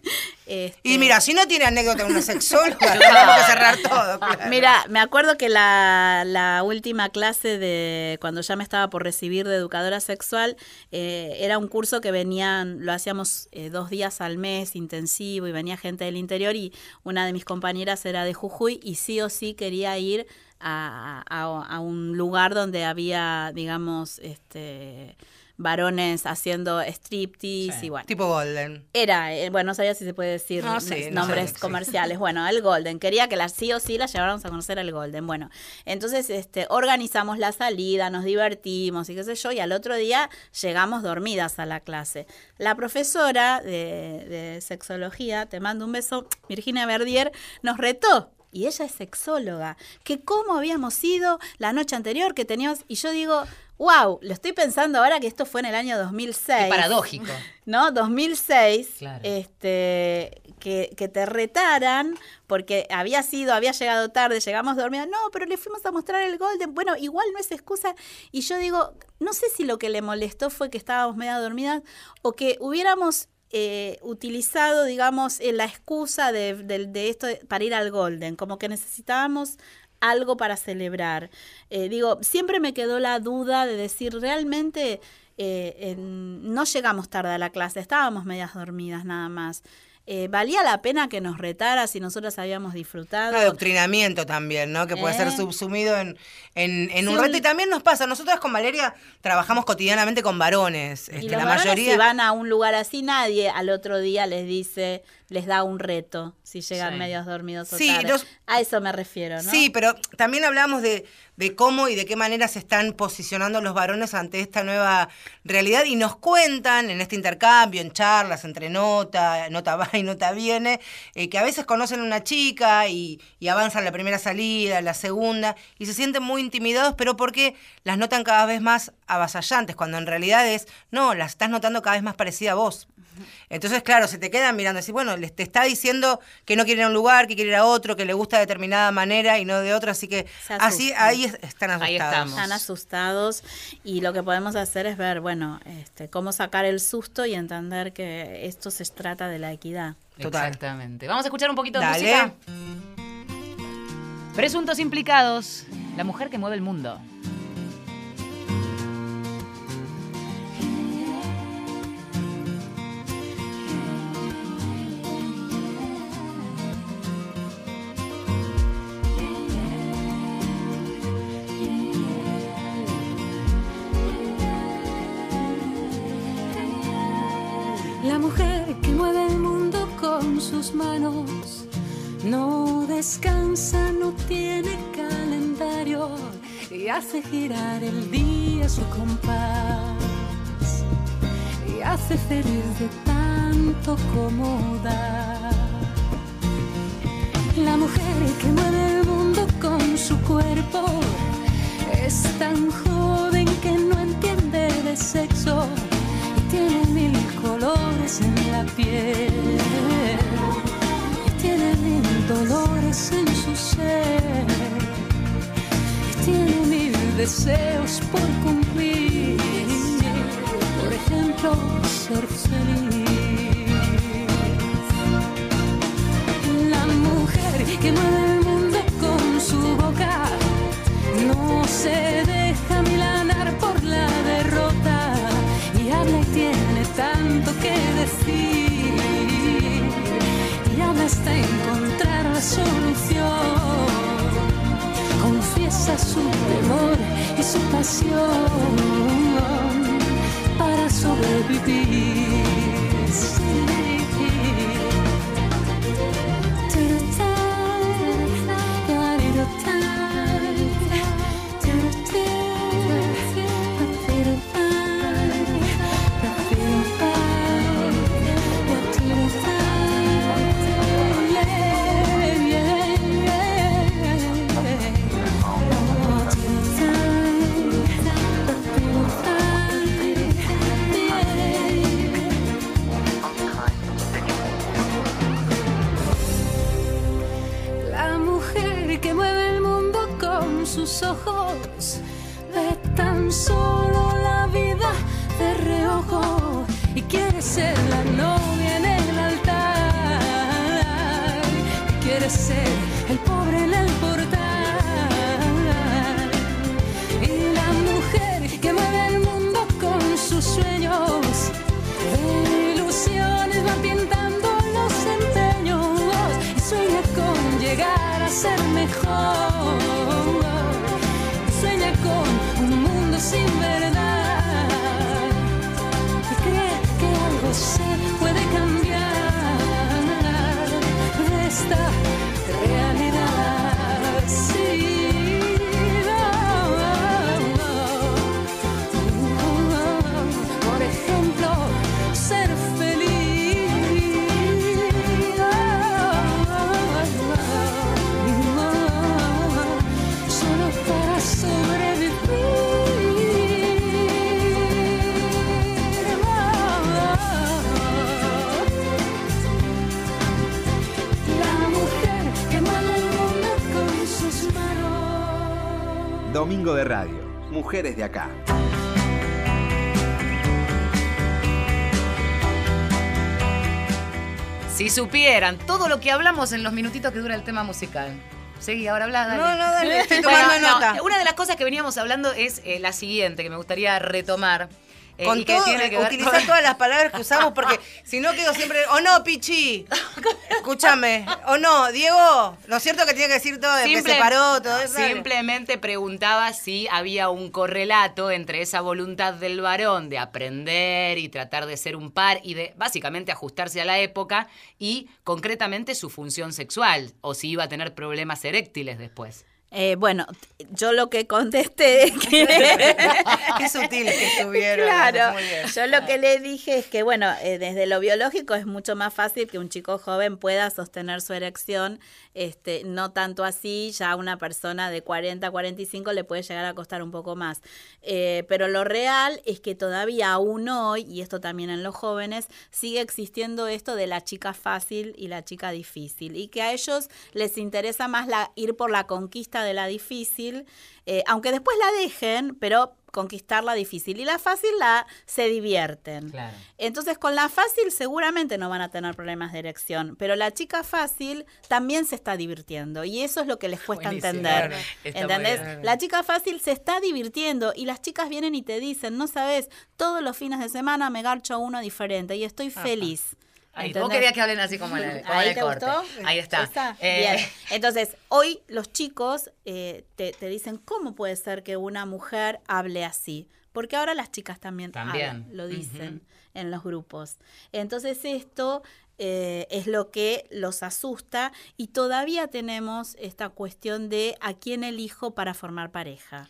Este, Y mira, si no tiene anécdota una sexóloga, tenemos que cerrar todo. claro. Mira, me acuerdo que la, la última clase de cuando ya me estaba por recibir de educadora sexual eh, era un curso que venían, lo hacíamos eh, dos días al mes intensivo y venía gente del interior y una de mis compañeras era de Jujuy y sí o sí quería ir a, a- a un lugar donde había, digamos, este varones haciendo striptease Sí. y bueno. Tipo Golden. Era, eh, bueno, no sabía si se puede decir No, sí, n- no nombres sí. comerciales. Bueno, el Golden. Quería que la sí o sí la lleváramos a conocer al Golden. Bueno, entonces este, organizamos la salida, nos divertimos y qué sé yo, y al otro día llegamos dormidas a la clase. La profesora de, de sexología, te mando un beso, Virginia Verdier, nos retó. Y ella es sexóloga, que cómo habíamos ido la noche anterior, que teníamos, y yo digo, wow, lo estoy pensando ahora que esto fue en el año 2006. Qué paradójico. ¿no? 2006, Claro. este, que, que te retaran porque había sido, había llegado tarde, llegamos dormidas, no, pero le fuimos a mostrar el Golden, bueno, igual no es excusa. Y yo digo, no sé si lo que le molestó fue que estábamos media dormidas o que hubiéramos eh, utilizado, digamos, eh, la excusa de, de- de esto para ir al Golden, como que necesitábamos algo para celebrar. Eh, digo, siempre me quedó la duda de decir, realmente eh, no llegamos tarde a la clase, estábamos medias dormidas nada más. Eh, valía la pena que nos retara si nosotras habíamos disfrutado. Un adoctrinamiento también, ¿no? Que puede ser ¿Eh? subsumido en, en, en Sí, un reto. Y también nos pasa, nosotras con Valeria trabajamos cotidianamente con varones. y Este, los la varones, mayoría. si van a un lugar así, nadie al otro día les dice, les da un reto si llegan Sí. medios dormidos o Sí, tarde. los- A eso me refiero, ¿no? Sí, pero también hablamos de, de cómo y de qué manera se están posicionando los varones ante esta nueva realidad y nos cuentan en este intercambio, en charlas, entre nota, nota va y nota viene, eh, que a veces conocen a una chica y, y avanzan la primera salida, la segunda, y se sienten muy intimidados, pero porque las notan cada vez más avasallantes, cuando en realidad es, no, las estás notando cada vez más parecida a vos. Entonces, claro, se te quedan mirando así, bueno, les te está diciendo que no quiere ir a un lugar, que quiere ir a otro, que le gusta de determinada manera y no de otra, así que así ahí es- están asustados. Ahí estamos. Están asustados y lo que podemos hacer es ver, bueno, este, cómo sacar el susto y entender que esto se trata de la equidad. Total. Exactamente. Vamos a escuchar un poquito de música. Presuntos implicados. La mujer que mueve el mundo. Hace girar el día su compás y hace feliz de tanto como da. La mujer que mueve el mundo con su cuerpo es tan joven que no entiende de sexo y tiene mil colores en la piel tiene mil dolores en su ser deseos por cumplir. Por ejemplo ser feliz. La mujer que mueve el mundo con su boca no se deja milanar por la derrota. Y habla y tiene tanto que decir. Y habla hasta encontrar la solución. Confiesa su temor y su pasión para sobrevivir de Radio. Mujeres de acá. Si supieran todo lo que hablamos en los minutitos que dura el tema musical. Seguí, ahora habla, dale. No, no, dale, estoy Bueno, tomando no, una de las cosas que veníamos hablando es eh, la siguiente, que me gustaría retomar. Eh, Con todo, tiene que utilizar con- todas las palabras que usamos porque si no quedo siempre, o no, Pichi, escúchame, o no, Diego, ¿no es cierto que tiene que decir todo, de que Simple- se paró, todo eso? Simplemente preguntaba si había un correlato entre esa voluntad del varón de aprender y tratar de ser un par y de básicamente ajustarse a la época y concretamente su función sexual o si iba a tener problemas eréctiles después. Eh, bueno, yo lo que contesté es que... Qué sutil que estuvieron. Claro, muy bien. yo lo que le dije es que, bueno, eh, desde lo biológico es mucho más fácil que un chico joven pueda sostener su erección, este, no tanto así, ya a una persona de 40, 45 le puede llegar a costar un poco más. Eh, pero lo real es que todavía aún hoy, y esto también en los jóvenes, sigue existiendo esto de la chica fácil y la chica difícil, y que a ellos les interesa más la, ir por la conquista de la difícil, eh, aunque después la dejen, pero conquistar la difícil. Y la fácil la se divierten. Claro. Entonces con la fácil seguramente no van a tener problemas de erección, pero la chica fácil también se está divirtiendo y eso es lo que les cuesta Buenísimo. entender. Claro, ¿Entendés? bien. La chica fácil se está divirtiendo y las chicas vienen y te dicen, no sabes, todos los fines de semana me garcho uno diferente y estoy feliz. Ahí, vos ¿Entendés? querías que hablen así como en el, como en ¿Ahí el te corte. gustó? Ahí está. Eh, Bien. Entonces, hoy los chicos eh, te, te dicen, ¿cómo puede ser que una mujer hable así? Porque ahora las chicas también, También. hablan, lo dicen en los grupos. Entonces, esto eh, es lo que los asusta y todavía tenemos esta cuestión de a quién elijo para formar pareja.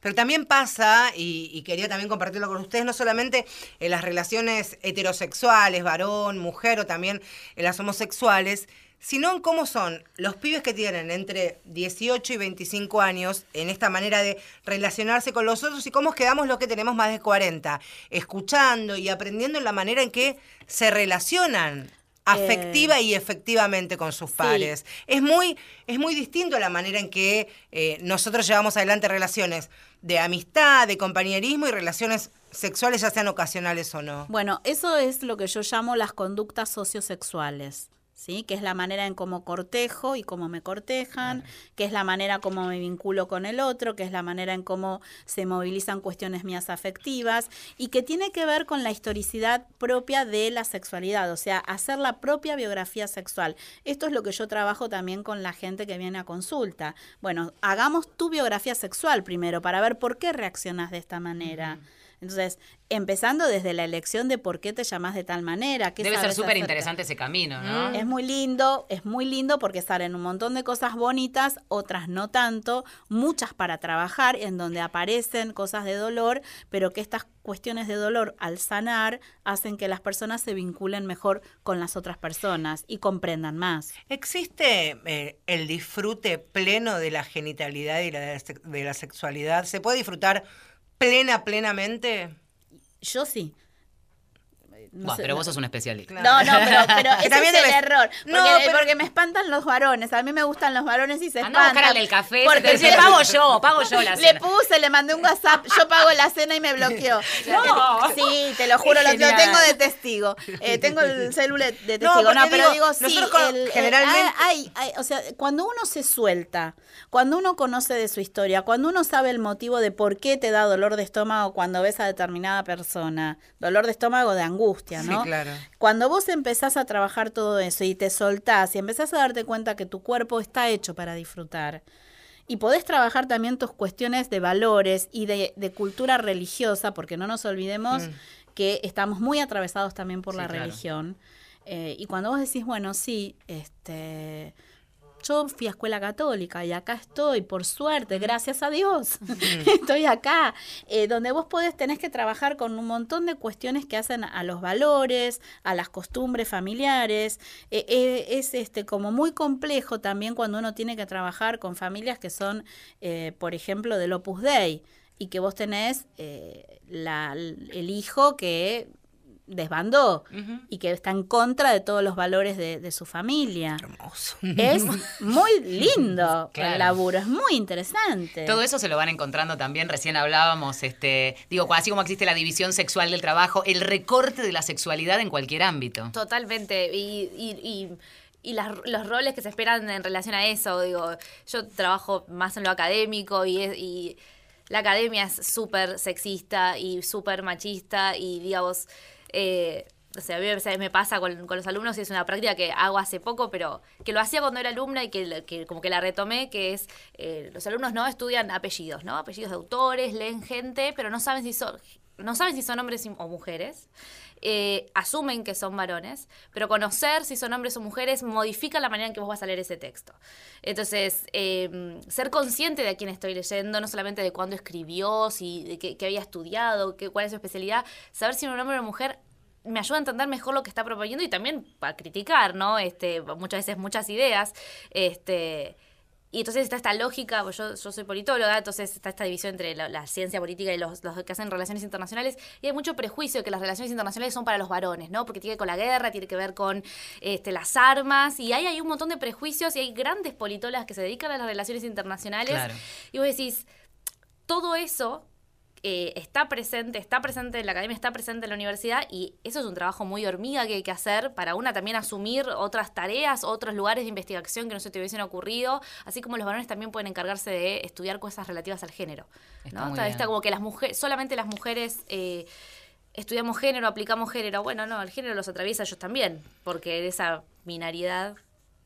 Pero también pasa, y, y quería también compartirlo con ustedes, no solamente en las relaciones heterosexuales, varón, mujer, o también en las homosexuales, sino en cómo son los pibes que tienen entre 18 y 25 años en esta manera de relacionarse con los otros y cómo quedamos los que tenemos más de 40, escuchando y aprendiendo en la manera en que se relacionan afectiva y efectivamente con sus pares. Es muy, es muy distinto la manera en que eh, nosotros llevamos adelante relaciones de amistad, de compañerismo y relaciones sexuales, ya sean ocasionales o no. Bueno, eso es lo que yo llamo las conductas sociosexuales. ¿Sí? que es la manera en cómo cortejo y cómo me cortejan, que es la manera como me vinculo con el otro, que es la manera en cómo se movilizan cuestiones mías afectivas y que tiene que ver con la historicidad propia de la sexualidad, o sea, hacer la propia biografía sexual. Esto es lo que yo trabajo también con la gente que viene a consulta. Bueno, hagamos tu biografía sexual primero para ver por qué reaccionas de esta manera. Entonces, empezando desde la elección de por qué te llamas de tal manera. qué Debe ser súper interesante ese camino, ¿no? Es muy lindo, es muy lindo porque salen un montón de cosas bonitas, otras no tanto, muchas para trabajar, en donde aparecen cosas de dolor, pero que estas cuestiones de dolor al sanar hacen que las personas se vinculen mejor con las otras personas y comprendan más. ¿Existe eh, el disfrute pleno de la genitalidad y la de, la sex- de la sexualidad? ¿Se puede disfrutar plena, plenamente? Yo sí. No sé, pero no- vos sos un especialista. No, no, pero, pero ese También es el error. Porque, No, pero- porque me espantan los varones. A mí me gustan los varones y se Andá a espantan. del café. Porque pago yo, pago yo la Le cena. puse, le mandé un WhatsApp, yo pago la cena y me bloqueó. No. Sí, te lo juro, lo, tengo de testigo. Eh, tengo el celular de testigo. No, pero digo, sí, el- el- generalmente- hay- hay- o sea, cuando uno se suelta, cuando uno conoce de su historia, cuando uno sabe el motivo de por qué te da dolor de estómago cuando ves a determinada persona, dolor de estómago de angustia, ¿no? Sí, claro. Cuando vos empezás a trabajar todo eso y te soltás y empezás a darte cuenta que tu cuerpo está hecho para disfrutar, y podés trabajar también tus cuestiones de valores y de, de cultura religiosa, porque no nos olvidemos que estamos muy atravesados también por Sí, la claro. religión. Eh, y cuando vos decís, bueno, sí, este, yo fui a escuela católica y acá estoy, por suerte, gracias a Dios, estoy acá, eh, donde vos podés, tenés que trabajar con un montón de cuestiones que hacen a los valores, a las costumbres familiares. Eh, eh, es este como muy complejo también cuando uno tiene que trabajar con familias que son, eh, por ejemplo, del Opus Dei y que vos tenés eh, la- el hijo que desbandó y que está en contra de todos los valores de, de su familia. Hermoso. Es muy lindo Claro. el laburo, es muy interesante. Todo eso se lo van encontrando también, recién hablábamos, este, digo, así como existe la división sexual del trabajo, el recorte de la sexualidad en cualquier ámbito. Totalmente. Y, y, y, y las- los roles que se esperan en relación a eso, digo, yo trabajo más en lo académico y, es- y la academia es súper sexista y súper machista y digamos, eh, o sea, a mí me- pasa con, con los alumnos y es una práctica que hago hace poco, pero que lo hacía cuando era alumna y que, que como que la retomé, que es, eh, los alumnos no estudian apellidos, ¿no? Apellidos de autores, leen gente, pero no saben si son, no saben si son hombres o mujeres. Eh, asumen que son varones, pero conocer si son hombres o mujeres modifica la manera en que vos vas a leer ese texto. Entonces, eh, ser consciente de a quién estoy leyendo, no solamente de cuándo escribió, si de qué, qué había estudiado, qué, cuál es su especialidad, saber si un hombre o una mujer me ayuda a entender mejor lo que está proponiendo y también para criticar, ¿no? Este, muchas veces muchas ideas. Este, y entonces está esta lógica, pues yo, yo soy politóloga, entonces está esta división entre la, la ciencia política y los, los que hacen relaciones internacionales, y hay mucho prejuicio de que las relaciones internacionales son para los varones, ¿no? Porque tiene que ver con la guerra, tiene que ver con este, las armas, y hay, hay un montón de prejuicios, y hay grandes politólogas que se dedican a las relaciones internacionales, Claro. y vos decís, todo eso eh, está presente, está presente en la academia, está presente en la universidad y eso es un trabajo muy hormiga que hay que hacer para una también asumir otras tareas, otros lugares de investigación que no se te hubiesen ocurrido, así como los varones también pueden encargarse de estudiar cosas relativas al género. Está ¿no? Está, está como que las mujeres, solamente las mujeres eh, estudiamos género, aplicamos género. Bueno, no, el género los atraviesa ellos también, porque esa binariedad,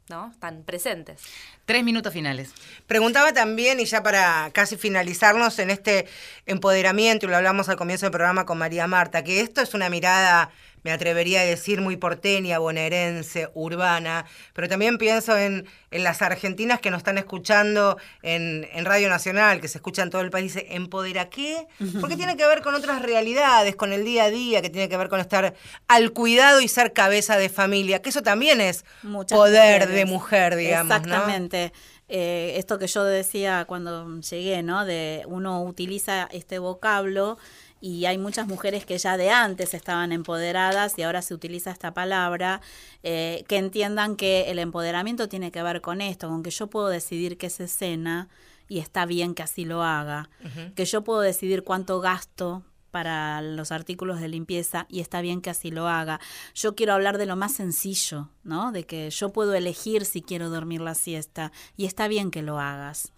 ¿no? Están presentes. Tres minutos finales. Preguntaba también, y ya para casi finalizarnos en este empoderamiento, y lo hablamos al comienzo del programa con María Marta, que esto es una mirada, me atrevería a decir, muy porteña, bonaerense, urbana, pero también pienso en, en las argentinas que nos están escuchando en, en Radio Nacional, que se escucha en todo el país, ¿empodera qué? Porque tiene que ver con otras realidades, con el día a día, que tiene que ver con estar al cuidado y ser cabeza de familia, que eso también es Muchas poder mujeres. de mujer, digamos. ¿no? Exactamente. Eh, esto que yo decía cuando llegué, ¿no? De uno utiliza este vocablo y hay muchas mujeres que ya de antes estaban empoderadas y ahora se utiliza esta palabra, eh, que entiendan que el empoderamiento tiene que ver con esto, con que yo puedo decidir qué se cena y está bien que así lo haga, que yo puedo decidir cuánto gasto para los artículos de limpieza y está bien que así lo haga. Yo quiero hablar de lo más sencillo, ¿no? De que yo puedo elegir si quiero dormir la siesta y está bien que lo hagas.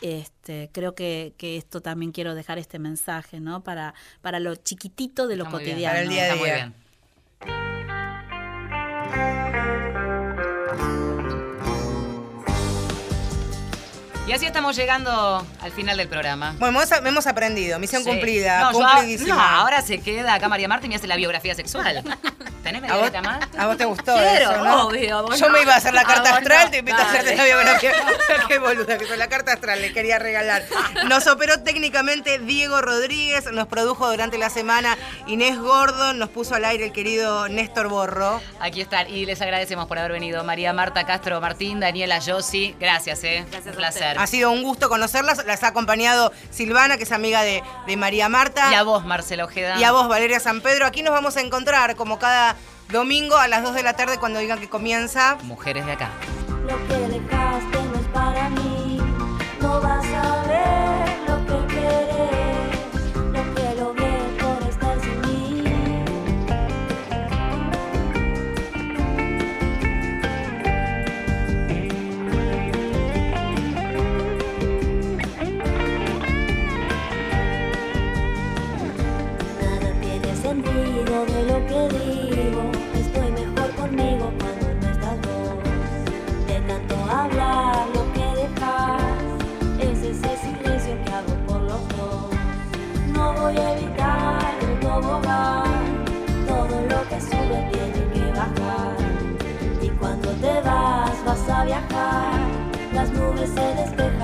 Este, creo que, que esto también quiero dejar este mensaje, ¿no? Para, para lo chiquitito de lo Está muy bien. cotidiano. Para el día a Está muy día. bien. Y así estamos llegando al final del programa. Bueno, hemos, hemos aprendido. Misión Sí. cumplida, No, yo- cumplidísima. no, ahora se queda acá María Marta y me hace la biografía sexual. ¿Tenés media ¿A vos, horita más? a vos te gustó Quiero, eso, ¿no? obvio, vos Yo no. me iba a hacer la carta astral, no. te invito a hacerte la biografía. Qué boluda que soy. La carta astral les quería regalar. Nos operó técnicamente Diego Rodríguez, nos produjo durante la semana Inés Gordon, nos puso al aire el querido Néstor Borro. Aquí están y les agradecemos por haber venido. María Marta Castro Martín, Daniela Yossi, gracias, ¿eh? Gracias Un placer. Ha sido un gusto conocerlas. Las ha acompañado Silvana, que es amiga de, de María Marta. Y a vos, Marcelo Ojeda. Y a vos, Valeria San Pedro. Aquí nos vamos a encontrar como cada domingo a las 2 de la tarde cuando digan que comienza. Mujeres de acá. Lo que dejaste no es para mí. No vas a las nubes se despejan.